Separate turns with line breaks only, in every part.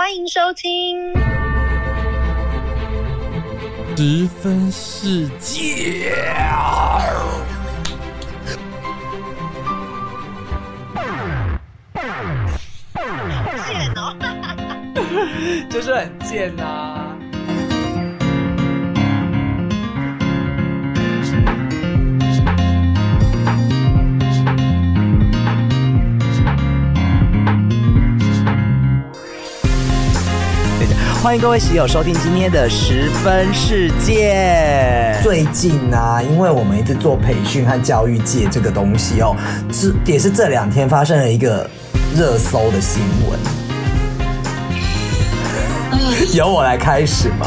欢迎收听。
十分世界。
贱哦！
就是很贱呐、欢迎各位喜友收听今天的十分世界。
最近啊，因为我们一直做培训和教育界这个东西哦，是也是这两天发生了一个热搜的新闻。由我来开始吗？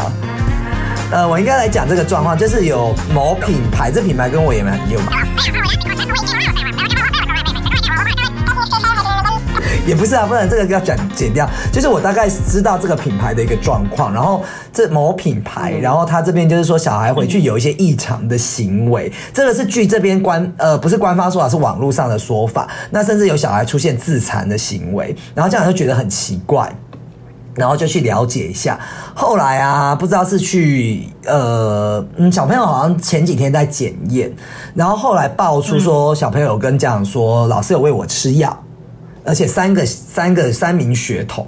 呃，我应该来讲这个状况，就是有某品牌，这品牌跟我也蛮有，也不是啊，不然这个要讲剪掉。就是我大概知道这个品牌的一个状况，然后这某品牌，然后他这边就是说小孩回去有一些异常的行为，这个是据这边官呃不是官方说法，是网络上的说法。那甚至有小孩出现自残的行为，然后家长就觉得很奇怪。然后就去了解一下，后来啊，不知道是去呃，嗯，小朋友好像前几天在检验，然后后来爆出说小朋友跟家长说，老师有喂我吃药，而且三个三个三名学童，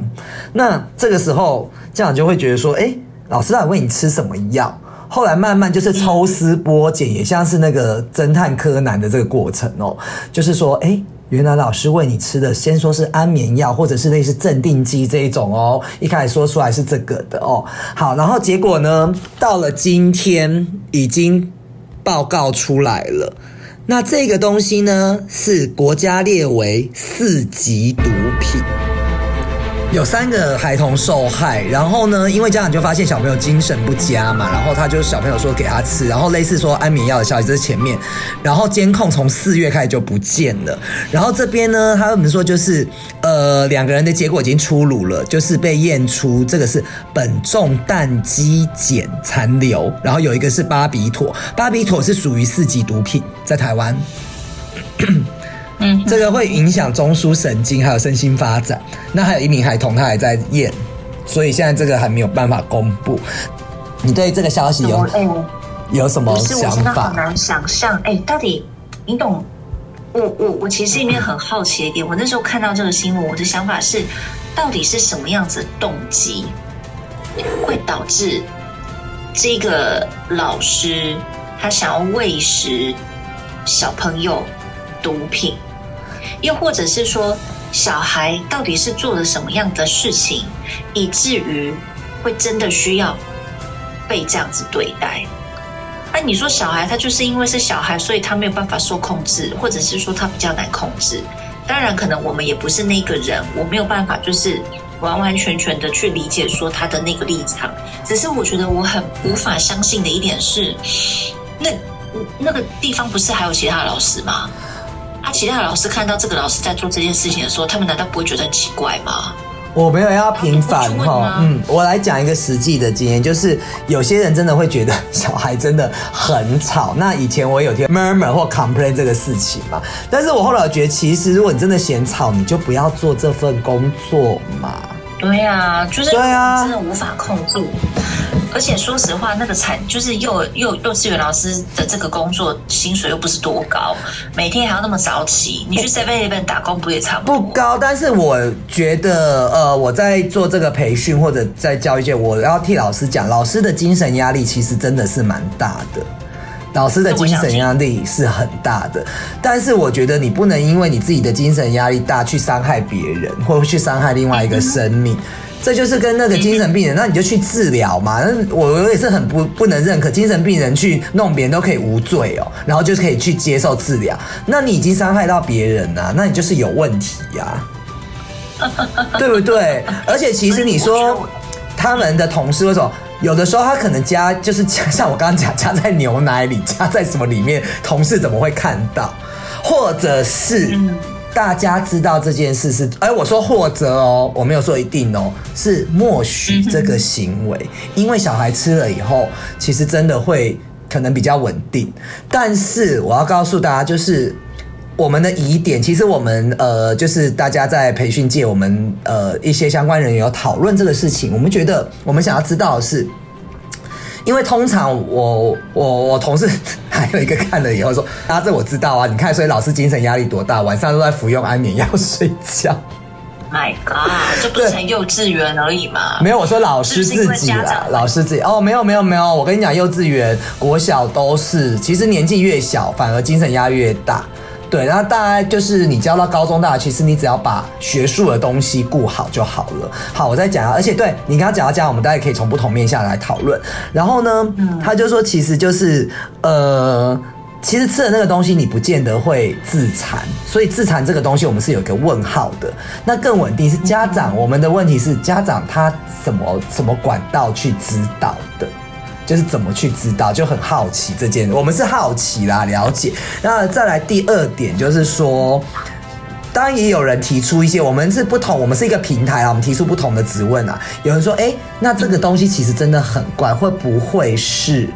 那这个时候家长就会觉得说，哎，老师到底喂你吃什么药？后来慢慢就是抽丝剥茧，也像是那个侦探柯南的这个过程哦，就是说，哎。原来老师喂你吃的，先说是安眠药，或者是类似镇定剂这一种哦。一开始说出来是这个的哦。好，然后结果呢，到了今天已经报告出来了。那这个东西呢，是国家列为四级毒品。有三个孩童受害，然后呢，因为家长就发现小朋友精神不佳嘛，然后他就小朋友说给他吃，然后类似说安眠药的消息，这是前面，然后监控从四月开始就不见了，然后这边呢，他们说就是呃两个人的结果已经出炉了，就是被验出这个是苯重氮基碱残留，然后有一个是巴比妥，巴比妥是属于四级毒品，在台湾。
嗯，
这个会影响中枢神经还有身心发展。那还有一名孩童，他还在验，所以现在这个还没有办法公布。你对这个消息有有什么
不是，我
想
真的好
法？
难想象，哎，到底你懂？我我我其实里面很好奇的一点，我那时候看到这个新闻，我的想法是，到底是什么样子的动机会导致这个老师他想要喂食小朋友毒品，又或者是说小孩到底是做了什么样的事情，以至于会真的需要被这样子对待？那、你说小孩他就是因为是小孩，所以他没有办法受控制，或者是说他比较难控制。当然，可能我们也不是那个人，我没有办法就是完完全全的去理解说他的那个立场。只是我觉得我很无法相信的一点是，那那个地方不是还有其他老师吗？啊，其他的老师看到这个老师在做这件事情的时候，他们难道不会觉得很奇怪吗？
我没有要平反哈嗯，我来讲一个实际的经验，就是有些人真的会觉得小孩真的很吵。那以前我有听 murmur 或 complain 这个事情嘛，但是我后来觉得，其实如果你真的嫌吵，你就不要做这份工作嘛。
对啊，就是
对啊
真的无法控制。而且说实话，那个产就是幼幼幼稚园老师的这个工作薪水又不是多高，每天还要那么早起，你去 Seven Eleven 打工不也差不多？
不高，但是我觉得，呃，我在做这个培训或者在教育界，我要替老师讲，老师的精神压力其实真的是蛮大的。老师的精神压力是很大的，但是我觉得你不能因为你自己的精神压力大去伤害别人，或者去伤害另外一个生命。这就是跟那个精神病人，那你就去治疗嘛。那我我也是很不不能认可精神病人去弄别人都可以无罪哦，然后就可以去接受治疗。那你已经伤害到别人了、那你就是有问题呀、对不对？而且其实你说他们的同事为什么？有的时候他可能加就是加像我刚刚讲加在牛奶里，加在什么里面，同事怎么会看到？或者是大家知道这件事是，哎，我说或者哦，我没有说一定哦，是默许这个行为，因为小孩吃了以后，其实真的会可能比较稳定。但是我要告诉大家，就是我们的疑点，其实我们呃，就是大家在培训界，我们呃一些相关人员有讨论这个事情。我们觉得，我们想要知道的是，因为通常我我我同事还有一个看了以后说，啊，这我知道啊，你看，所以老师精神压力多大，晚上都在服用安眠药睡觉。
My God，这不成幼稚园而已吗？
没有，我说老师自己啦，老师自己哦，没有没有没有，我跟你讲，幼稚园、国小都是，其实年纪越小，反而精神压力越大。对，然后大概就是你教到高中大学，其实你只要把学术的东西顾好就好了。好，我再讲啊，而且对你刚刚讲到这样，我们大家可以从不同面向来讨论。然后呢，他就说，其实就是呃。其实吃的那个东西，你不见得会自残，所以自残这个东西，我们是有一个问号的。那更稳定是家长，我们的问题是家长他怎么什么管道去指导的，就是怎么去知道，就很好奇这件，我们是好奇啦，了解。那再来第二点就是说。当然也有人提出一些，我们是不同，我们是一个平台啊，我们提出不同的质问啊。有人说，哎、那这个东西其实真的很怪，会不会是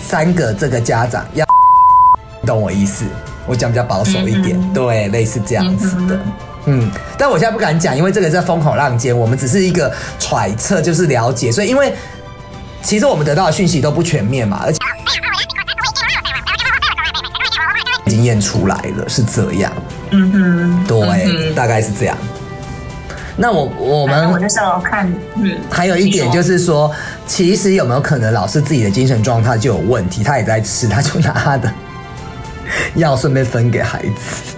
三个这个家长要？懂我意思？我讲比较保守一点，对，类似这样子的。嗯，但我现在不敢讲，因为这个在风口浪尖，我们只是一个揣测，就是了解。所以，因为其实我们得到的讯息都不全面嘛，而且已经验出来了，是这样。
嗯哼，
对，
嗯
大概是这样。那我我们
我那时候看，嗯，
还有一点就是说，其实有没有可能老师自己的精神状态就有问题，他也在吃，他就拿他的 药顺便分给孩子。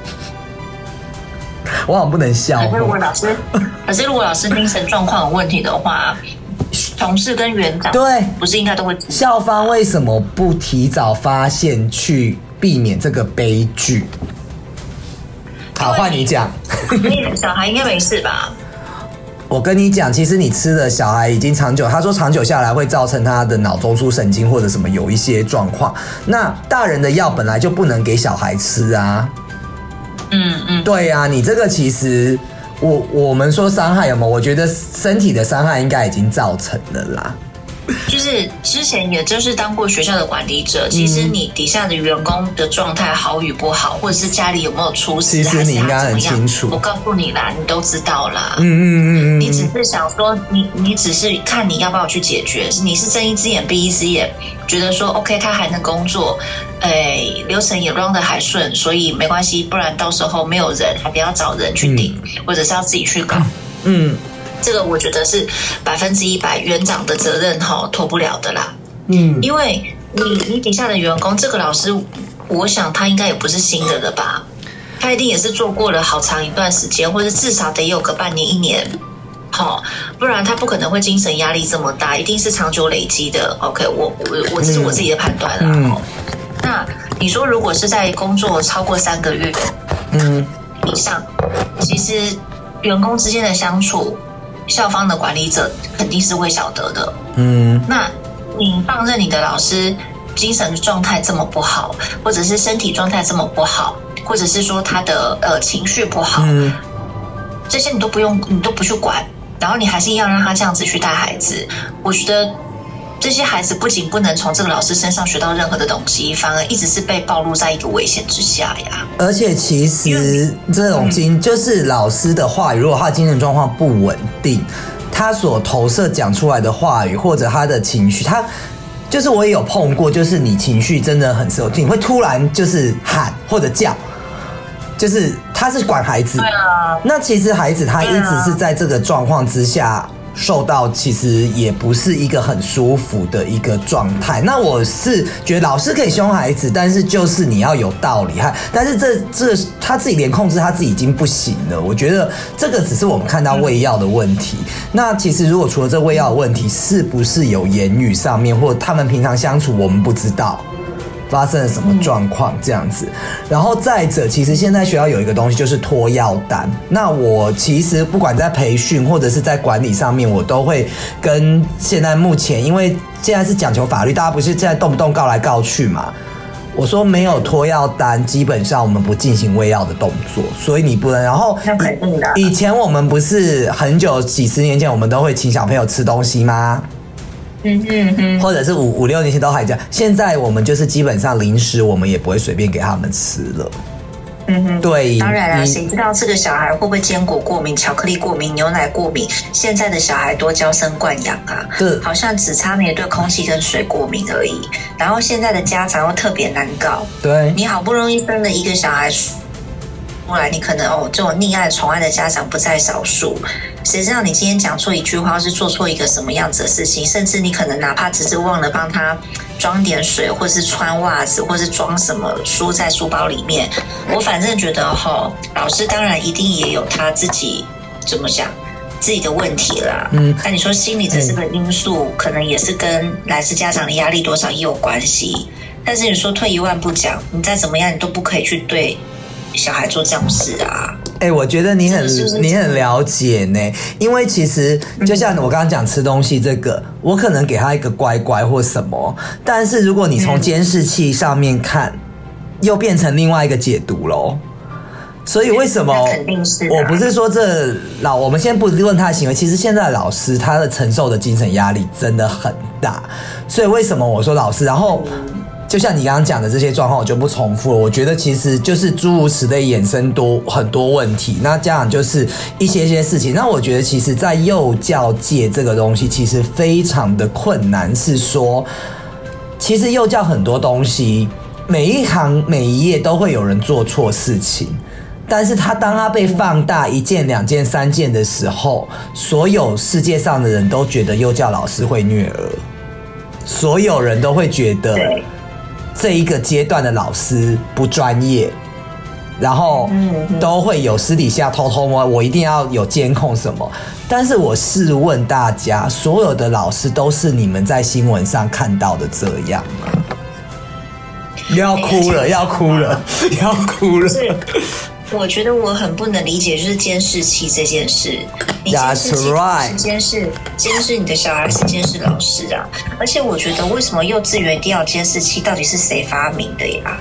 我好像不能笑
可是如果
哦。
老师，可是如果老师精神状况有问题的话，同事跟园长
对，
不是应该都会
校方为什么不提早发现，去避免这个悲剧？好，换你讲。
你小孩应该没事吧？
我跟你讲，其实你吃的小孩已经长久，他说长久下来会造成他的脑中枢神经或者什么有一些状况。那大人的药本来就不能给小孩吃啊。
嗯嗯，
对啊、你这个其实我我们说伤害有没有？我觉得身体的伤害应该已经造成了啦。
就是之前也就是当过学校的管理者，其实你底下的员工的状态好与不好，或者是家里有没有出事，
其实
还是
你应该很
他怎么样
清楚
我告诉你啦，你都知道啦。
嗯嗯嗯嗯
你只是想说，你你只是看你要不要去解决，你是睁一只眼闭一只眼，觉得说 OK 他还能工作，哎，流程也 run 的还顺，所以没关系，不然到时候没有人，还不要找人去顶，或者是要自己去搞。
嗯
这个我觉得是百分之一百园长的责任哈，脱不了的啦。
嗯
因为你你底下的员工，这个老师，我想他应该也不是新的了吧？他一定也是做过了好长一段时间，或者至少得有个半年一年，好、不然他不可能会精神压力这么大，一定是长久累积的。OK，我我我这是我自己的判断啦。
嗯
哦那你说如果是在工作超过三个月
嗯
以上，其实员工之间的相处，校方的管理者肯定是会晓得的。
嗯
那你放任你的老师精神状态这么不好，或者是身体状态这么不好，或者是说他的呃情绪不好，
嗯
这些你都不用，你都不去管，然后你还是一样让他这样子去带孩子，我觉得。这些孩子不仅不能从这个老师身上学到任何的东西，反而一直是被暴露在一个危险之下呀。
而且其实这种精就是老师的话语，如果他的精神状况不稳定，他所投射讲出来的话语或者他的情绪，他就是我也有碰过，就是你情绪真的很受，你会突然就是喊或者叫，就是他是管孩子，
啊，
那其实孩子他一直是在这个状况之下受到，其实也不是一个很舒服的一个状态。那我是觉得老师可以凶孩子，但是就是你要有道理哈。但是这这他自己连控制他自己已经不行了。我觉得这个只是我们看到喂药的问题。那其实如果除了这喂药的问题，是不是有言语上面或他们平常相处，我们不知道。发生了什么状况这样子，然后再者，其实现在学校有一个东西就是托药单。那我其实不管在培训或者是在管理上面，我都会跟现在目前，因为现在是讲求法律，大家不是现在动不动告来告去嘛。我说没有托药单，基本上我们不进行喂药的动作，所以你不能。然后以前我们不是很久几十年前，我们都会请小朋友吃东西吗？
嗯嗯嗯，
或者是五五六年前都还这样。现在我们就是基本上零食，我们也不会随便给他们吃了。
嗯哼，
对
当然啦，
你
谁知道这个小孩会不会坚果过敏、巧克力过敏、牛奶过敏？现在的小孩多娇生惯养啊
对，
好像只差没有对空气跟水过敏而已。然后现在的家长又特别难搞，
对，
你好不容易生了一个小孩出来，你可能哦，这种溺爱宠爱的家长不在少数。谁知道你今天讲错一句话，或是做错一个什么样子的事情，甚至你可能哪怕只是忘了帮他装点水，或是穿袜子，或是装什么书在书包里面。我反正觉得哈、老师当然一定也有他自己怎么讲。自己的问题啦，
嗯
那你说心理的这个因素，可能也是跟来自家长的压力多少也有关系。但是你说退一万步讲，你再怎么样，你都不可以去对小孩做这种事啊。
哎、我觉得你很你很了解呢，因为其实就像我刚刚讲吃东西这个，我可能给他一个乖乖或什么，但是如果你从监视器上面看，又变成另外一个解读喽。所以为什么
肯定是啊
我不是说这老，我们先不论他的行为，其实现在的老师他的承受的精神压力真的很大，所以为什么我说老师，然后。就像你刚刚讲的这些状况，我就不重复了。我觉得其实就是诸如此类衍生多很多问题。那这样就是一些些事情。那我觉得其实，在幼教界这个东西其实非常的困难，是说，其实幼教很多东西，每一行每一页都会有人做错事情。但是他当他被放大一件、两件、三件的时候，所有世界上的人都觉得幼教老师会虐儿，所有人都会觉得，这一个阶段的老师不专业，然后都会有私底下偷偷摸，我一定要有监控什么。但是我试问大家，所有的老师都是你们在新闻上看到的这样吗？要哭了，要哭了，要哭了。
是，我觉得我很不能理解，就是监视器这件事。你监
That's
视器
right
是监视监视你的小孩，是监视老师啊。而且我觉得，为什么幼稚园一定要监视器？到底是谁发明的呀？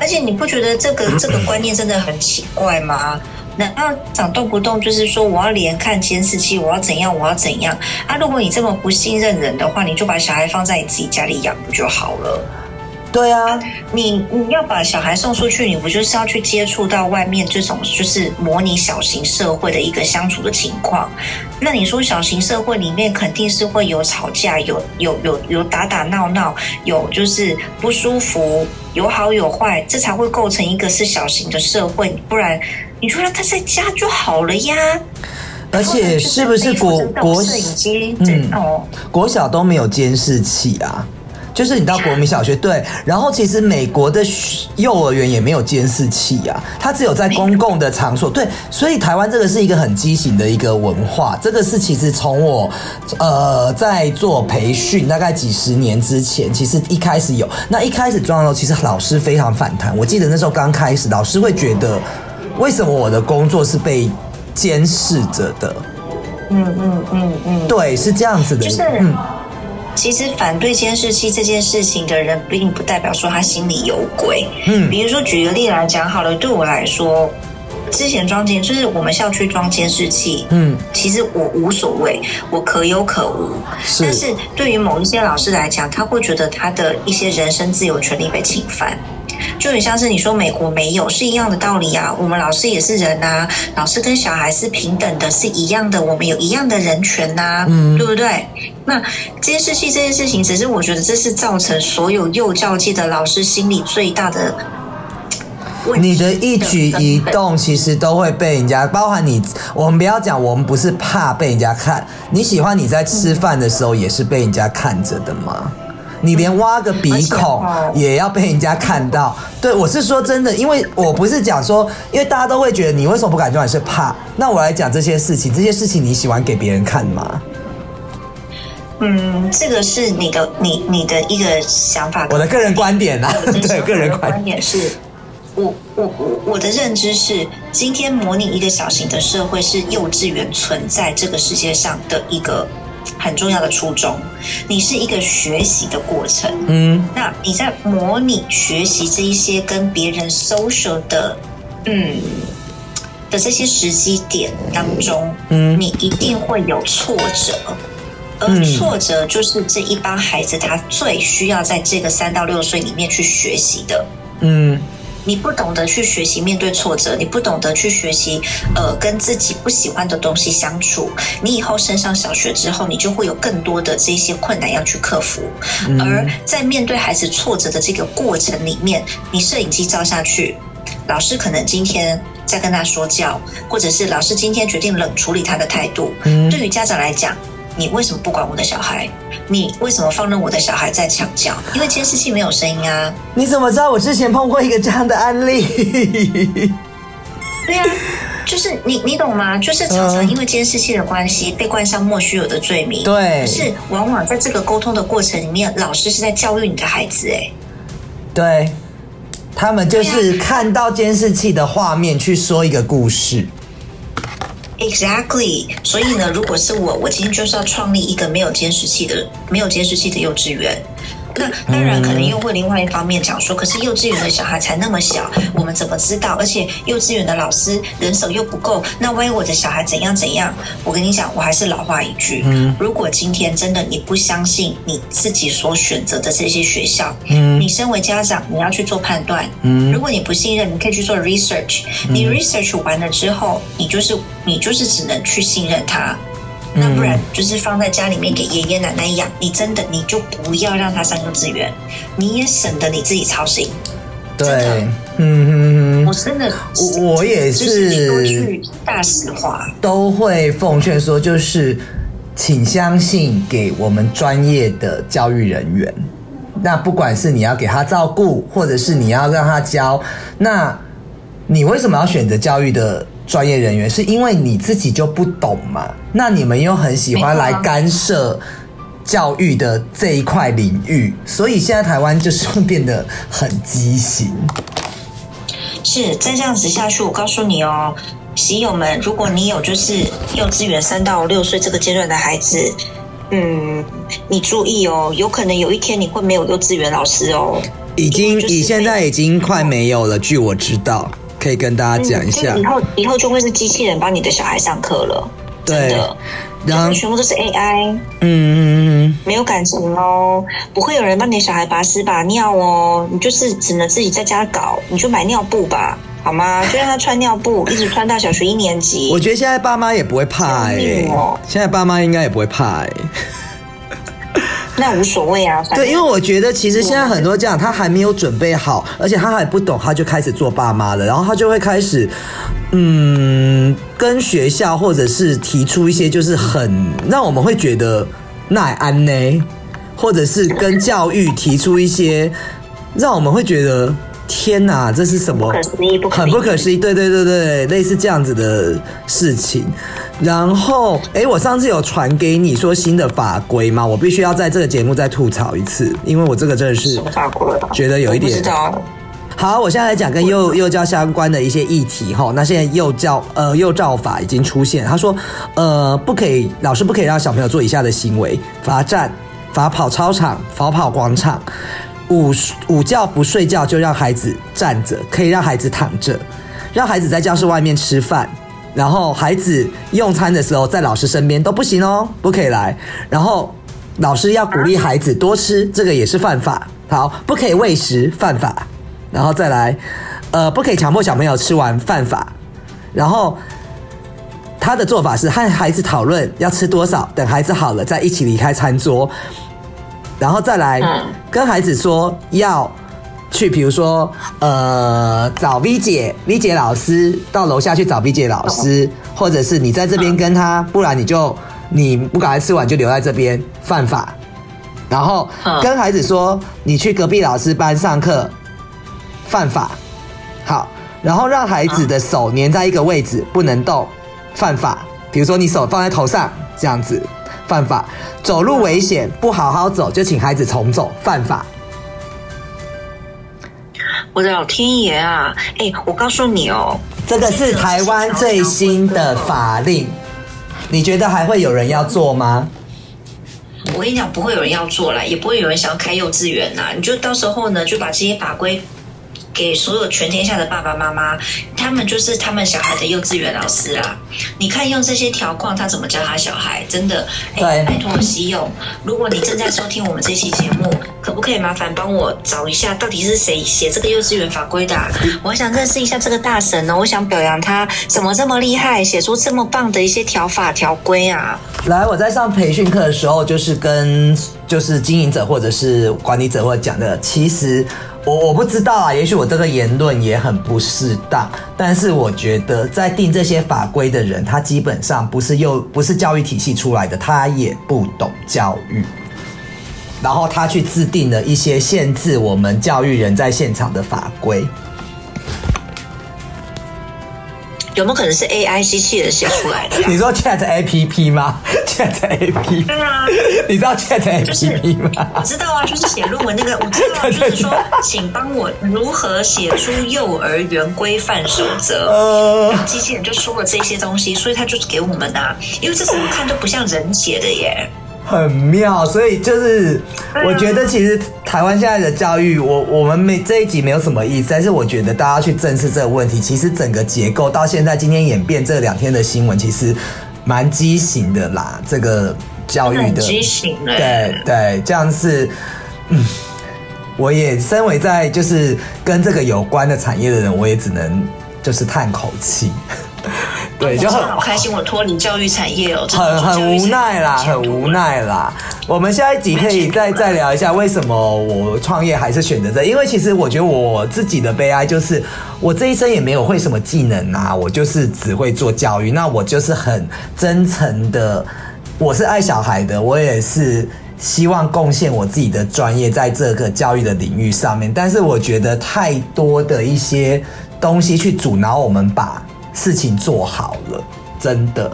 而且你不觉得这个 这个观念真的很奇怪吗？难道长动不动就是说我要连看监视器，我要怎样，我要怎样啊？如果你这么不信任人的话，你就把小孩放在你自己家里养不就好了？
对啊，
你你要把小孩送出去，你不就是要去接触到外面这种就是模拟小型社会的一个相处的情况？那你说小型社会里面肯定是会有吵架，有有有有打打闹闹，有就是不舒服，有好有坏，这才会构成一个是小型的社会。不然你就让他在家就好了呀。
而且是不是国国
摄影机？
嗯
哦，
国小都没有监视器啊？就是你到国民小学对，然后其实美国的幼儿园也没有监视器啊，它只有在公共的场所对，所以台湾这个是一个很畸形的一个文化，这个是其实从我呃在做培训大概几十年之前，其实一开始有，那一开始装的时候，其实老师非常反弹，我记得那时候刚开始，老师会觉得为什么我的工作是被监视着的？
嗯嗯嗯嗯。
对，是这样子的，
就是
嗯。
其实反对监视器这件事情的人，并不代表说他心里有鬼。
嗯
比如说举个例来讲好了，对我来说，之前装监就是我们校区装监视器，
嗯，
其实我无所谓，我可有可无。
是
但是对于某一些老师来讲，他会觉得他的一些人身自由权利被侵犯。就很像是你说美国没有是一样的道理啊，我们老师也是人呐、老师跟小孩是平等的，是一样的，我们有一样的人权呐、
嗯
对不对？那监视器这件事情，只是我觉得这是造成所有幼教界的老师心里最大的
你的一举一动其实都会被人家，包含你，我们不要讲，我们不是怕被人家看，你喜欢你在吃饭的时候也是被人家看着的吗？你连挖个鼻孔也要被人家看到，对我是说真的，因为我不是讲说，因为大家都会觉得你为什么不敢做，你是怕。那我来讲这些事情，这些事情你喜欢给别人看吗？
嗯，这个是你的你你的一个想法，
我的个人观点啊 对个人观
观点是。我我我我的认知是，今天模拟一个小型的社会是幼稚园存在这个世界上的一个很重要的初衷。你是一个学习的过程，
嗯
那你在模拟学习这一些跟别人 social 的，嗯的这些时机点当中，
嗯
你一定会有挫折。而
嗯
挫折就是这一帮孩子他最需要在这个三到六岁里面去学习的。
嗯
你不懂得去学习面对挫折，你不懂得去学习呃跟自己不喜欢的东西相处，你以后升上小学之后，你就会有更多的这些困难要去克服。而在面对孩子挫折的这个过程里面，你摄影机照下去，老师可能今天在跟他说教，或者是老师今天决定冷处理他的态度。对于家长来讲，你为什么不管我的小孩？你为什么放任我的小孩在抢教？因为监视器没有声音啊。
你怎么知道我之前碰过一个这样的案例？
对啊，就是你，你懂吗？就是常常因为监视器的关系被冠上莫须有的罪名。
对，
可是往往在这个沟通的过程里面，老师是在教育你的孩子。哎，
对，他们就是看到监视器的画面去说一个故事。
Exactly，所以呢，如果是我，我今天就是要创立一个没有监视器的、没有监视器的幼稚园。那当然，可能又会另外一方面讲说，可是幼稚园的小孩才那么小，我们怎么知道？而且幼稚园的老师人手又不够，那万一我的小孩怎样怎样？我跟你讲，我还是老话一句，如果今天真的你不相信你自己所选择的这些学校，你身为家长，你要去做判断。如果你不信任，你可以去做 research。你 research 完了之后，你就是你就是只能去信任他。那不然就是放在家里面给爷爷奶奶养，你真的你就不要让他上幼稚园，你也省得你自己操心。
对，嗯
哼我真的，
我我也是
大实话，
都会奉劝说，就是请相信给我们专业的教育人员。那不管是你要给他照顾，或者是你要让他教，那你为什么要选择教育的？专业人员是因为你自己就不懂嘛？那你们又很喜欢来干涉教育的这一块领域，所以现在台湾就是会变得很畸形。
是再这样子下去，我告诉你哦，喜友们，如果你有就是幼稚园三到六岁这个阶段的孩子，嗯，你注意哦，有可能有一天你会没有幼稚园老师哦。
已经，你现在已经快没有了，据我知道。可以跟大家讲一下，
以后以后就会是机器人帮你的小孩上课了，对的，然后全部都是 AI，嗯嗯嗯，没有感情哦，不会有人帮你小孩拔屎拔尿哦，你就是只能自己在家搞，你就买尿布吧，好吗？就让他穿尿布，一直穿到小学一年级。
我觉得现在爸妈也不会怕哎，现在爸妈应该也不会怕哎。
那无所谓啊，
对，因为我觉得其实现在很多家长他还没有准备好，而且他还不懂，他就开始做爸妈了，然后他就会开始，嗯，跟学校或者是提出一些就是很让我们会觉得那安呢，或者是跟教育提出一些让我们会觉得天哪，这是什么？很不可思议，对对对对，类似这样子的事情。然后，哎，我上次有传给你说新的法规吗？我必须要在这个节目再吐槽一次，因为我这个真的是觉得有一点。好，我现在来讲跟幼幼教相关的一些议题哈。那现在幼教呃幼教法已经出现，他说呃不可以，老师不可以让小朋友做以下的行为：罚站、罚跑操场、罚跑广场。午午觉不睡觉就让孩子站着，可以让孩子躺着，让孩子在教室外面吃饭。然后孩子用餐的时候在老师身边都不行哦，不可以来。然后老师要鼓励孩子多吃，这个也是犯法。好，不可以喂食，犯法。然后再来，呃，不可以强迫小朋友吃完，犯法。然后他的做法是和孩子讨论要吃多少，等孩子好了再一起离开餐桌。然后再来跟孩子说要。去，比如说，呃，找 V 姐，V 姐老师到楼下去找 V 姐老师，或者是你在这边跟他，不然你就你不赶快吃完就留在这边，犯法。然后跟孩子说，你去隔壁老师班上课，犯法。好，然后让孩子的手粘在一个位置不能动，犯法。比如说你手放在头上这样子，犯法。走路危险，不好好走就请孩子重走，犯法。
我的老天爷啊！哎，我告诉你哦，
这个是台湾最新的法令，你觉得还会有人要做吗？
我跟你讲，不会有人要做了，也不会有人想要开幼稚园呐。你就到时候呢，就把这些法规给所有全天下的爸爸妈妈，他们就是他们小孩的幼稚园老师啊。你看用这些条框，他怎么教他小孩？真的，哎，拜托西勇，如果你正在收听我们这期节目，可不可以麻烦帮我找一下，到底是谁写这个幼稚园法规的？我想认识一下这个大神呢，我想表扬他，怎么这么厉害，写出这么棒的一些条法条规啊？
来，我在上培训课的时候，就是跟就是经营者或者是管理者或者讲的，其实我我不知道啊，也许我这个言论也很不适当，但是我觉得在定这些法规的人，他基本上不是又不是教育体系出来的，他也不懂教育，然后他去制定了一些限制我们教育人在现场的法规。
有没有可能是 AI 机器人写出来的？
你说 Chat APP 吗？Chat APP？
对啊，
你知道 Chat APP 吗？
我知道啊，就是写论文那个，我知道，啊就是说，请帮我如何写出幼儿园规范守则。呃，机器人就说了这些东西，所以他就是给我们啊，因为这怎么看都不像人写的耶。
很妙，所以就是我觉得其实台湾现在的教育，我我们没这一集没有什么意思，但是我觉得大家去正视这个问题，其实整个结构到现在今天演变这两天的新闻，其实蛮畸形的啦。这个教育的
畸形，
对对，这样是嗯，我也身为在就是跟这个有关的产业的人，我也只能就是叹口气。对，就
很好开心，我脱离教育产业哦，
很很无奈啦，很无奈啦。我们下一集可以再再聊一下，为什么我创业还是选择这？因为其实我觉得我自己的悲哀就是，我这一生也没有会什么技能啊，我就是只会做教育。那我就是很真诚的，我是爱小孩的，我也是希望贡献我自己的专业在这个教育的领域上面。但是我觉得太多的一些东西去阻挠我们把。事情做好了，真的，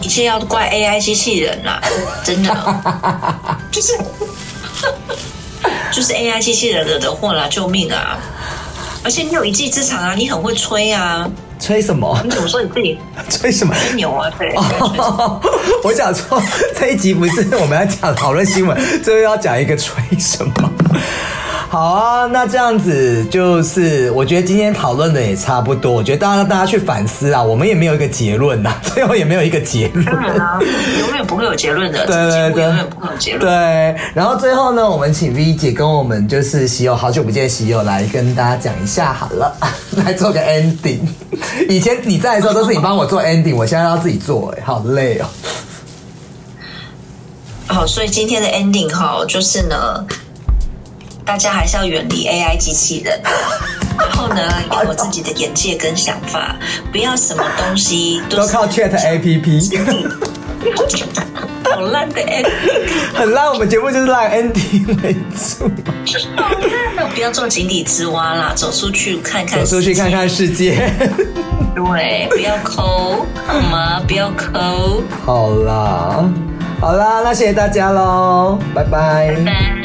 一切要怪 AI 机器人啦，真的，就是 就是 AI 机器人惹的祸啦，救命啊！而且你有一技之长啊，你很会吹啊，
吹什么？
你怎么说你自己
吹什么？
吹牛啊？对，
我想说这一集不是我们要讲讨论新闻，最后要讲一个吹什么？好啊，那这样子就是，我觉得今天讨论的也差不多。我觉得大家大家去反思啊，我们也没有一个结论呐，最后也没有一个结论。
当然啦，永远不会有结论的。对对对，永远不会有结论。
对，然后最后呢，我们请 V 姐跟我们就是喜友，好久不见喜友来跟大家讲一下好了，来做个 ending。以前你在的时候都是你帮我做 ending，我现在要自己做，哎，好累哦。
好，所以今天的 ending 哈，就是呢。大家还是要远离 AI 机器人，然后呢，有自己的眼界跟想法，不要什么东西
都靠 Chat APP。
好烂的 ending，
很烂。我们节目就是烂 ending 为主。
好烂不要做井底之蛙啦，走出去看看，
走出去看看世界。
对，不要抠好吗？不要抠。
好啦，好啦，那谢谢大家喽，拜拜。
拜拜。